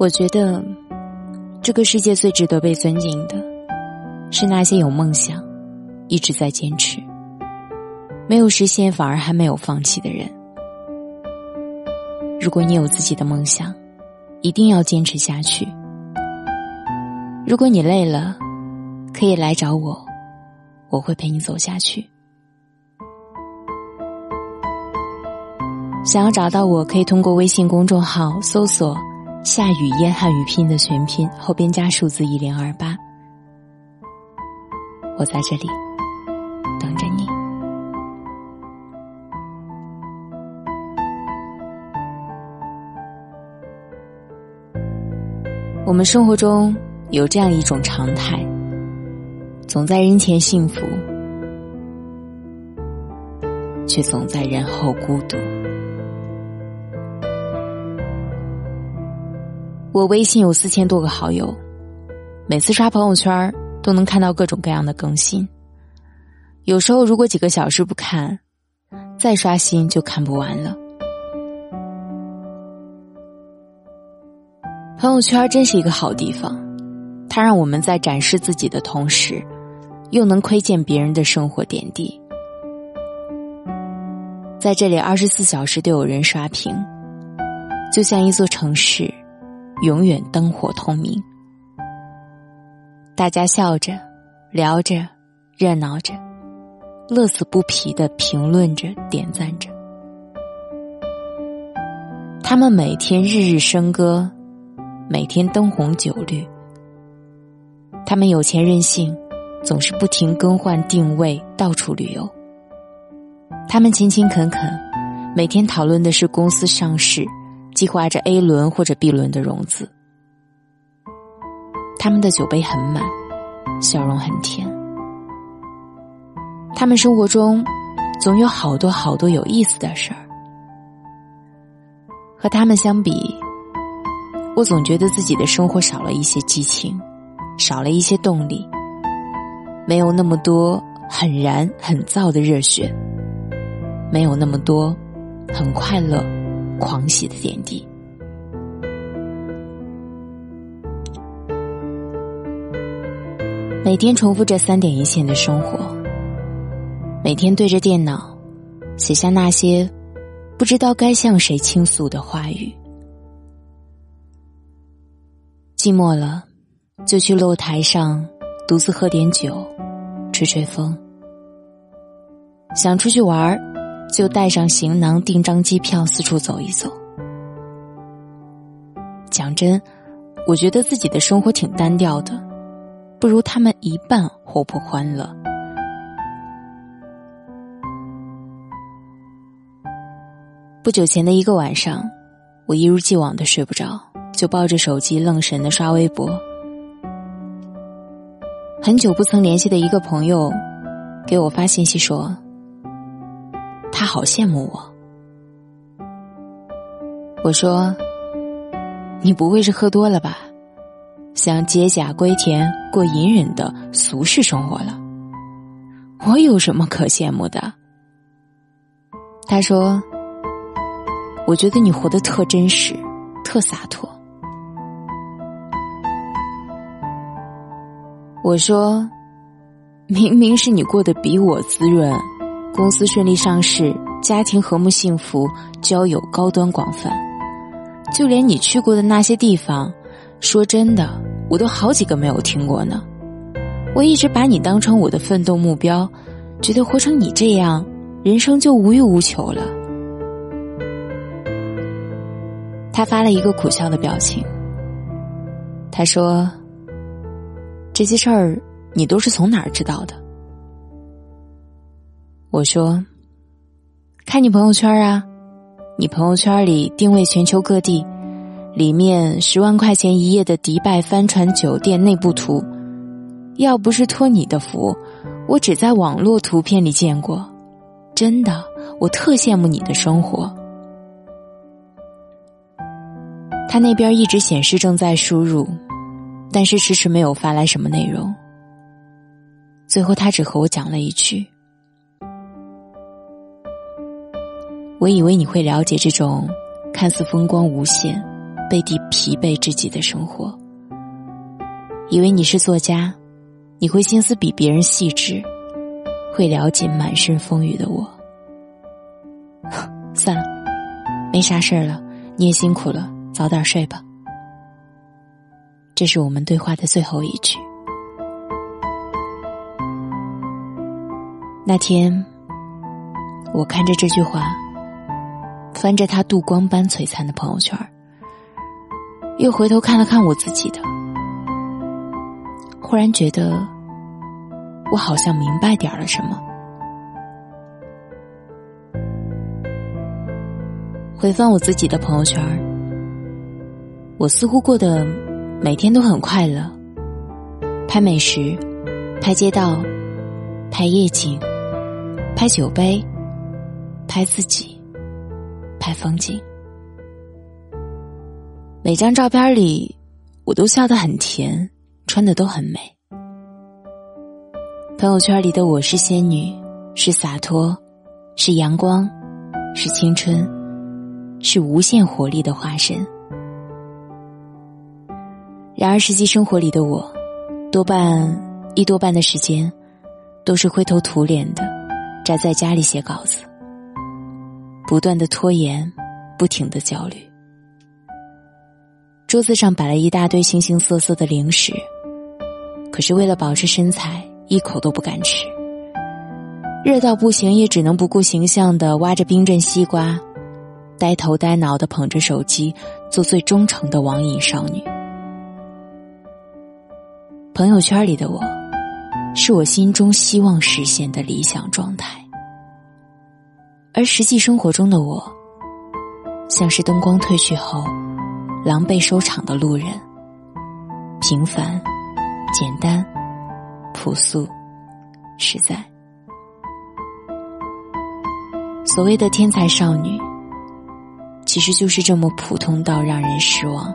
我觉得，这个世界最值得被尊敬的，是那些有梦想、一直在坚持、没有实现反而还没有放弃的人。如果你有自己的梦想，一定要坚持下去。如果你累了，可以来找我，我会陪你走下去。想要找到我，可以通过微信公众号搜索。夏雨嫣汉语拼音的全拼后边加数字一零二八，我在这里等着你。我们生活中有这样一种常态，总在人前幸福，却总在人后孤独。我微信有四千多个好友，每次刷朋友圈都能看到各种各样的更新。有时候如果几个小时不看，再刷新就看不完了。朋友圈真是一个好地方，它让我们在展示自己的同时，又能窥见别人的生活点滴。在这里，二十四小时都有人刷屏，就像一座城市。永远灯火通明，大家笑着、聊着、热闹着，乐此不疲的评论着、点赞着。他们每天日日笙歌，每天灯红酒绿。他们有钱任性，总是不停更换定位，到处旅游。他们勤勤恳恳，每天讨论的是公司上市。计划着 A 轮或者 B 轮的融资，他们的酒杯很满，笑容很甜。他们生活中总有好多好多有意思的事儿。和他们相比，我总觉得自己的生活少了一些激情，少了一些动力，没有那么多很燃很燥的热血，没有那么多很快乐。狂喜的点滴，每天重复着三点一线的生活，每天对着电脑写下那些不知道该向谁倾诉的话语。寂寞了，就去露台上独自喝点酒，吹吹风。想出去玩儿。就带上行囊，订张机票，四处走一走。讲真，我觉得自己的生活挺单调的，不如他们一半活泼欢乐。不久前的一个晚上，我一如既往的睡不着，就抱着手机愣神的刷微博。很久不曾联系的一个朋友，给我发信息说。他好羡慕我。我说：“你不会是喝多了吧？想解甲归田，过隐忍的俗世生活了？我有什么可羡慕的？”他说：“我觉得你活得特真实，特洒脱。”我说：“明明是你过得比我滋润。”公司顺利上市，家庭和睦幸福，交友高端广泛，就连你去过的那些地方，说真的，我都好几个没有听过呢。我一直把你当成我的奋斗目标，觉得活成你这样，人生就无欲无求了。他发了一个苦笑的表情。他说：“这些事儿，你都是从哪儿知道的？”我说：“看你朋友圈啊，你朋友圈里定位全球各地，里面十万块钱一夜的迪拜帆船酒店内部图，要不是托你的福，我只在网络图片里见过。真的，我特羡慕你的生活。”他那边一直显示正在输入，但是迟迟没有发来什么内容。最后，他只和我讲了一句。我以为你会了解这种看似风光无限，背地疲惫至极的生活。以为你是作家，你会心思比别人细致，会了解满身风雨的我。算了，没啥事儿了，你也辛苦了，早点睡吧。这是我们对话的最后一句。那天，我看着这句话，翻着他镀光般璀璨的朋友圈又回头看了看我自己的，忽然觉得，我好像明白点了什么。回放我自己的朋友圈我似乎过得每天都很快乐，拍美食，拍街道，拍夜景，拍酒杯，拍自己，拍风景。每张照片里，我都笑得很甜，穿的都很美。朋友圈里的我是仙女，是洒脱，是阳光，是青春。是无限活力的化身。然而，实际生活里的我，多半一多半的时间，都是灰头土脸的，宅在家里写稿子，不断的拖延，不停的焦虑。桌子上摆了一大堆形形色色的零食，可是为了保持身材，一口都不敢吃。热到不行，也只能不顾形象的挖着冰镇西瓜。呆头呆脑的捧着手机，做最忠诚的网瘾少女。朋友圈里的我，是我心中希望实现的理想状态，而实际生活中的我，像是灯光褪去后，狼狈收场的路人。平凡、简单、朴素、实在。所谓的天才少女。其实就是这么普通到让人失望。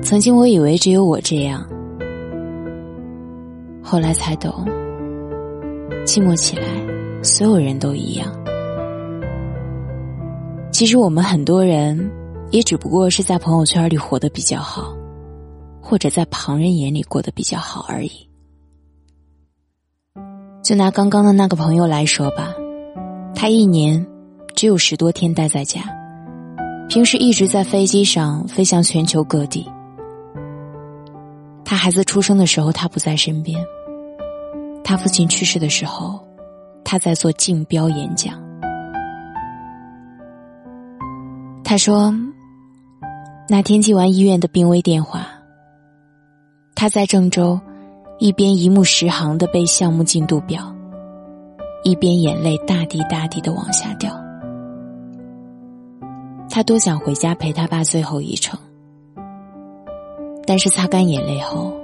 曾经我以为只有我这样，后来才懂，寂寞起来，所有人都一样。其实我们很多人，也只不过是在朋友圈里活得比较好，或者在旁人眼里过得比较好而已。就拿刚刚的那个朋友来说吧，他一年只有十多天待在家，平时一直在飞机上飞向全球各地。他孩子出生的时候，他不在身边；他父亲去世的时候，他在做竞标演讲。他说，那天接完医院的病危电话，他在郑州。一边一目十行的背项目进度表，一边眼泪大滴大滴的往下掉。他多想回家陪他爸最后一程，但是擦干眼泪后，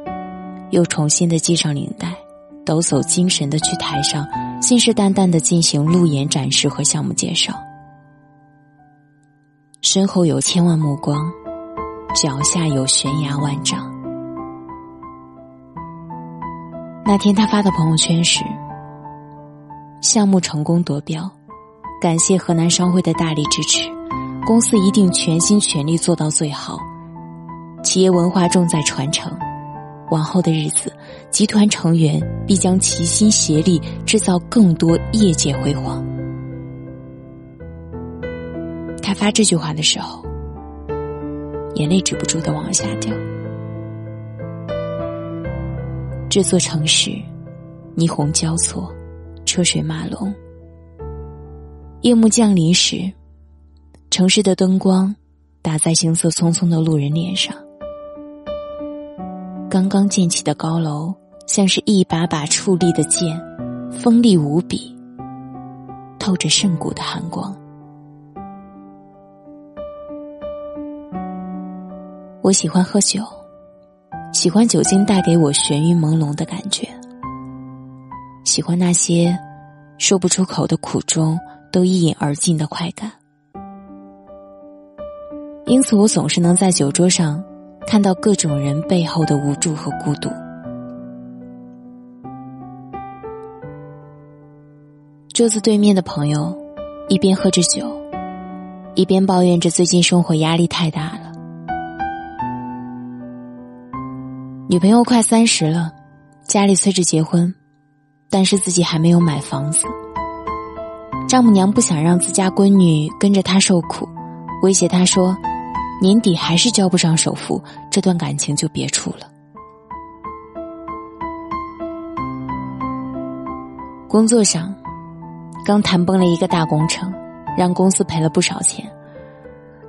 又重新的系上领带，抖擞精神的去台上，信誓旦旦的进行路演展示和项目介绍。身后有千万目光，脚下有悬崖万丈。那天他发的朋友圈是：项目成功夺标，感谢河南商会的大力支持，公司一定全心全力做到最好。企业文化重在传承，往后的日子，集团成员必将齐心协力，制造更多业界辉煌。他发这句话的时候，眼泪止不住的往下掉。这座城市，霓虹交错，车水马龙。夜幕降临时，城市的灯光打在行色匆匆的路人脸上。刚刚建起的高楼，像是一把把矗立的剑，锋利无比，透着圣骨的寒光。我喜欢喝酒。喜欢酒精带给我眩晕朦胧的感觉，喜欢那些说不出口的苦衷都一饮而尽的快感，因此我总是能在酒桌上看到各种人背后的无助和孤独。桌子对面的朋友一边喝着酒，一边抱怨着最近生活压力太大了。女朋友快三十了，家里催着结婚，但是自己还没有买房子。丈母娘不想让自家闺女跟着她受苦，威胁她说：“年底还是交不上首付，这段感情就别处了。”工作上，刚谈崩了一个大工程，让公司赔了不少钱。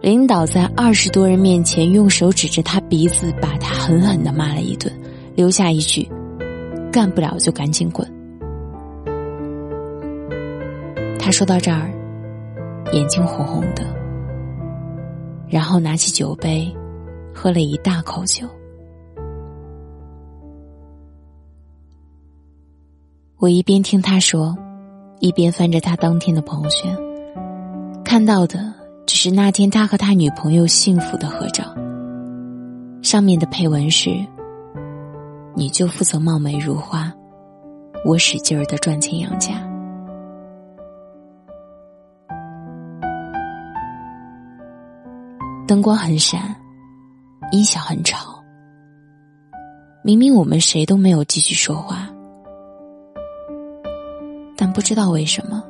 领导在二十多人面前用手指着他鼻子，把他狠狠的骂了一顿，留下一句：“干不了就赶紧滚。”他说到这儿，眼睛红红的，然后拿起酒杯，喝了一大口酒。我一边听他说，一边翻着他当天的朋友圈，看到的只是那天他和他女朋友幸福的合照。上面的配文是：“你就负责貌美如花，我使劲儿的赚钱养家。”灯光很闪，音响很吵。明明我们谁都没有继续说话，不知道为什么，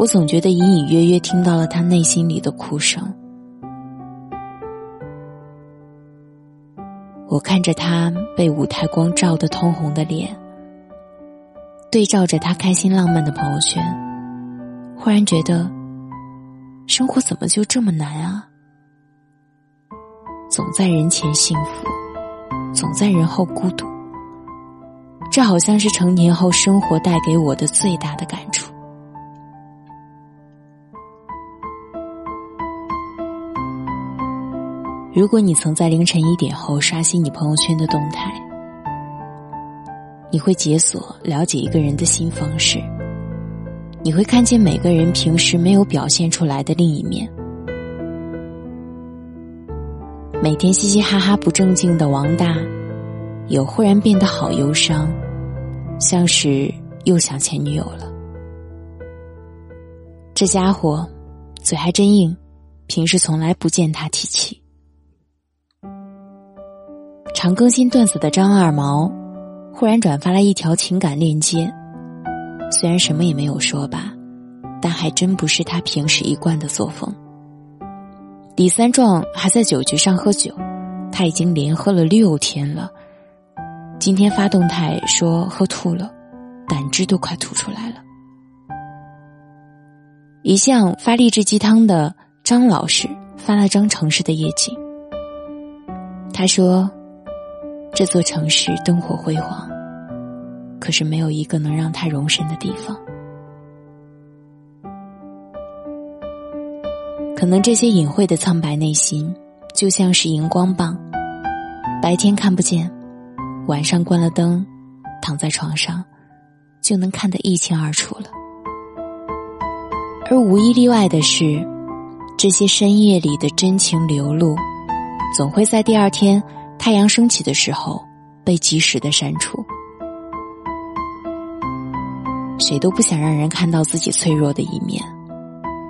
我总觉得隐隐约约听到了他内心里的哭声。我看着他被舞台光照得通红的脸，对照着他开心浪漫的朋友圈，忽然觉得，生活怎么就这么难啊？总在人前幸福，总在人后孤独。这好像是成年后生活带给我的最大的感触。如果你曾在凌晨一点后刷新你朋友圈的动态，你会解锁了解一个人的新方式，你会看见每个人平时没有表现出来的另一面。每天嘻嘻哈哈不正经的王大，有忽然变得好忧伤，像是又想前女友了。这家伙嘴还真硬，平时从来不见他提起。常更新段子的张二毛，忽然转发了一条情感链接，虽然什么也没有说吧，但还真不是他平时一贯的作风。李三壮还在酒局上喝酒，他已经连喝了六天了。今天发动态说喝吐了，胆汁都快吐出来了。一向发励志鸡汤的张老师发了张城市的夜景。他说：“这座城市灯火辉煌，可是没有一个能让他容身的地方。”可能这些隐晦的苍白内心，就像是荧光棒，白天看不见，晚上关了灯，躺在床上，就能看得一清二楚了。而无一例外的是，这些深夜里的真情流露，总会在第二天太阳升起的时候被及时的删除。谁都不想让人看到自己脆弱的一面，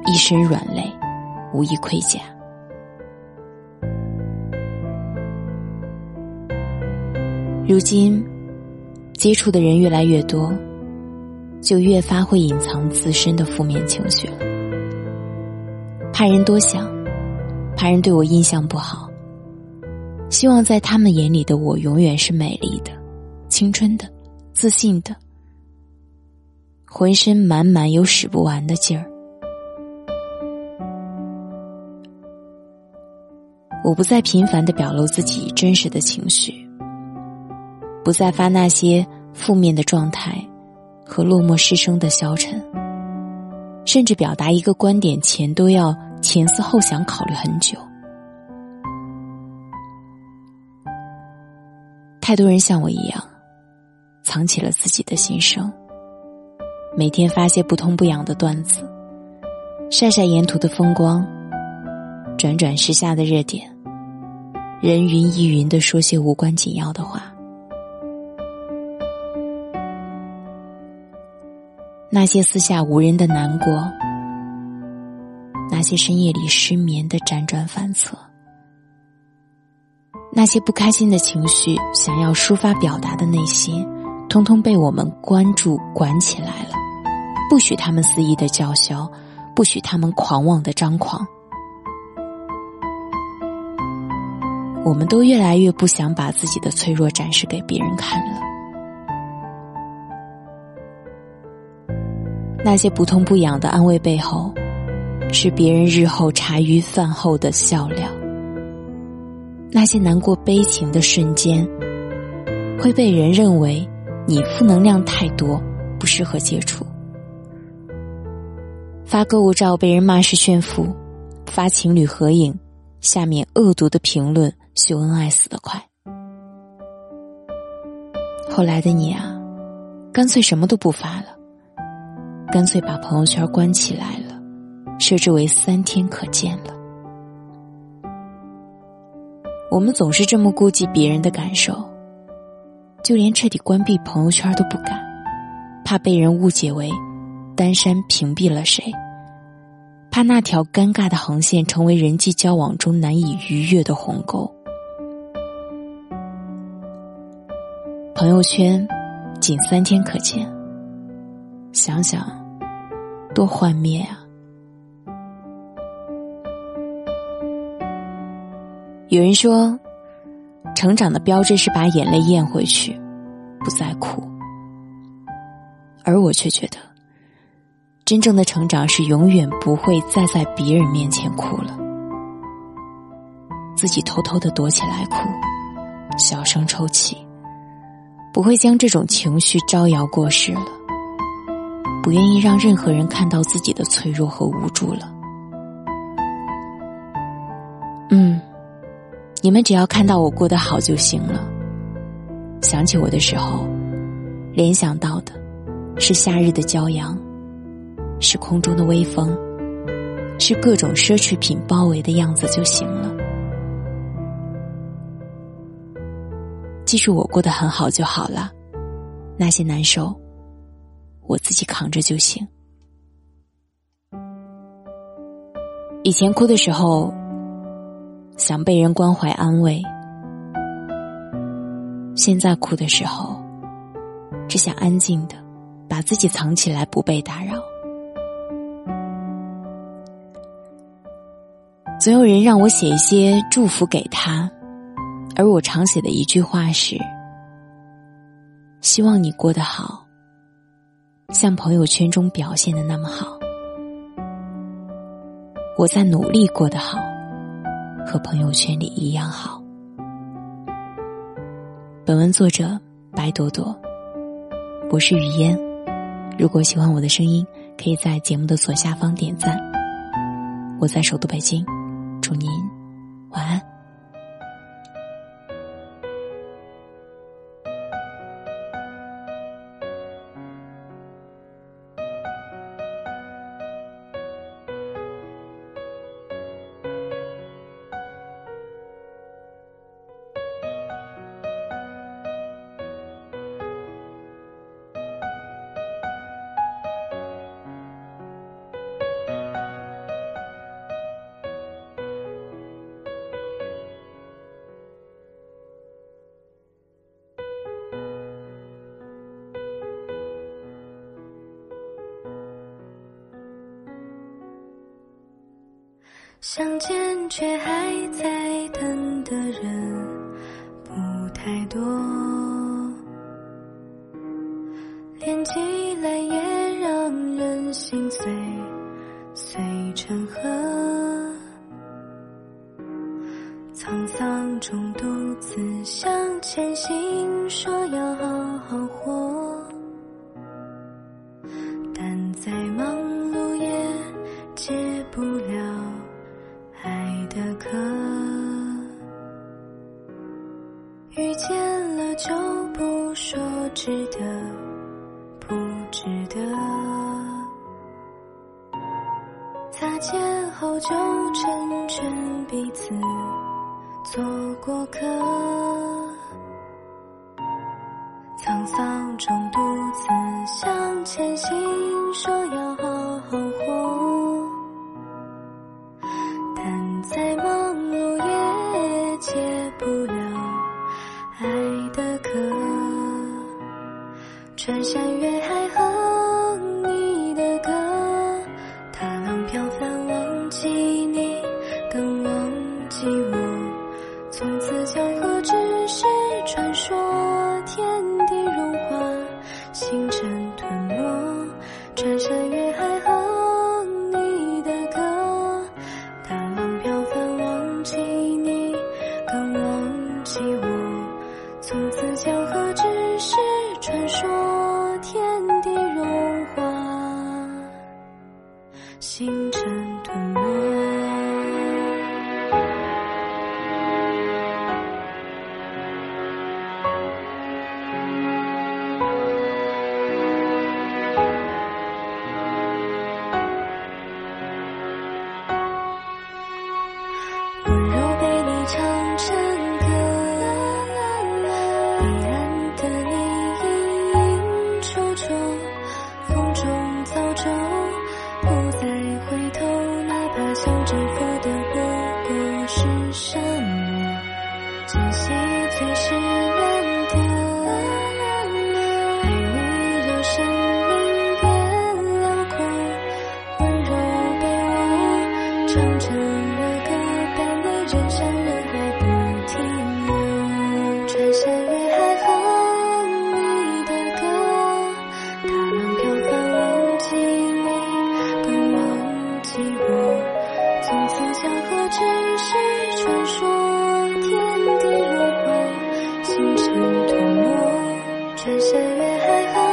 一身软肋。无一盔甲。如今，接触的人越来越多，就越发会隐藏自身的负面情绪了。怕人多想，怕人对我印象不好。希望在他们眼里的我永远是美丽的、青春的、自信的，浑身满满有使不完的劲儿。我不再频繁的表露自己真实的情绪，不再发那些负面的状态和落寞失声的消沉，甚至表达一个观点前都要前思后想考虑很久。太多人像我一样，藏起了自己的心声，每天发些不痛不痒的段子，晒晒沿途的风光，转转时下的热点。人云亦云的说些无关紧要的话，那些私下无人的难过，那些深夜里失眠的辗转反侧，那些不开心的情绪，想要抒发表达的内心，通通被我们关注管起来了，不许他们肆意的叫嚣，不许他们狂妄的张狂。我们都越来越不想把自己的脆弱展示给别人看了。那些不痛不痒的安慰背后，是别人日后茶余饭后的笑料。那些难过悲情的瞬间，会被人认为你负能量太多，不适合接触。发购物照被人骂是炫富，发情侣合影，下面恶毒的评论秀恩爱死得快。后来的你啊，干脆什么都不发了。干脆把朋友圈关起来了，设置为三天可见了。我们总是这么顾及别人的感受，就连彻底关闭朋友圈都不敢，怕被人误解为单山屏蔽了谁，怕那条尴尬的横线成为人际交往中难以逾越的鸿沟。朋友圈仅三天可见，想想。多幻灭啊！有人说，成长的标志是把眼泪咽回去，不再哭。而我却觉得，真正的成长是永远不会再在别人面前哭了，自己偷偷的躲起来哭，小声抽泣，不会将这种情绪招摇过市了。不愿意让任何人看到自己的脆弱和无助了。嗯，你们只要看到我过得好就行了。想起我的时候，联想到的是夏日的骄阳，是空中的微风，是各种奢侈品包围的样子就行了。记住我过得很好就好了，那些难受。我自己扛着就行。以前哭的时候，想被人关怀安慰；现在哭的时候，只想安静的把自己藏起来，不被打扰。总有人让我写一些祝福给他，而我常写的一句话是：希望你过得好。像朋友圈中表现的那么好，我在努力过得好，和朋友圈里一样好。本文作者白朵朵，我是雨嫣。如果喜欢我的声音，可以在节目的左下方点赞。我在首都北京，祝您晚安。相见却还在等的人不太多，擦肩后就成全彼此，做过客。沧桑中独自向前行。穿山求求穿山越海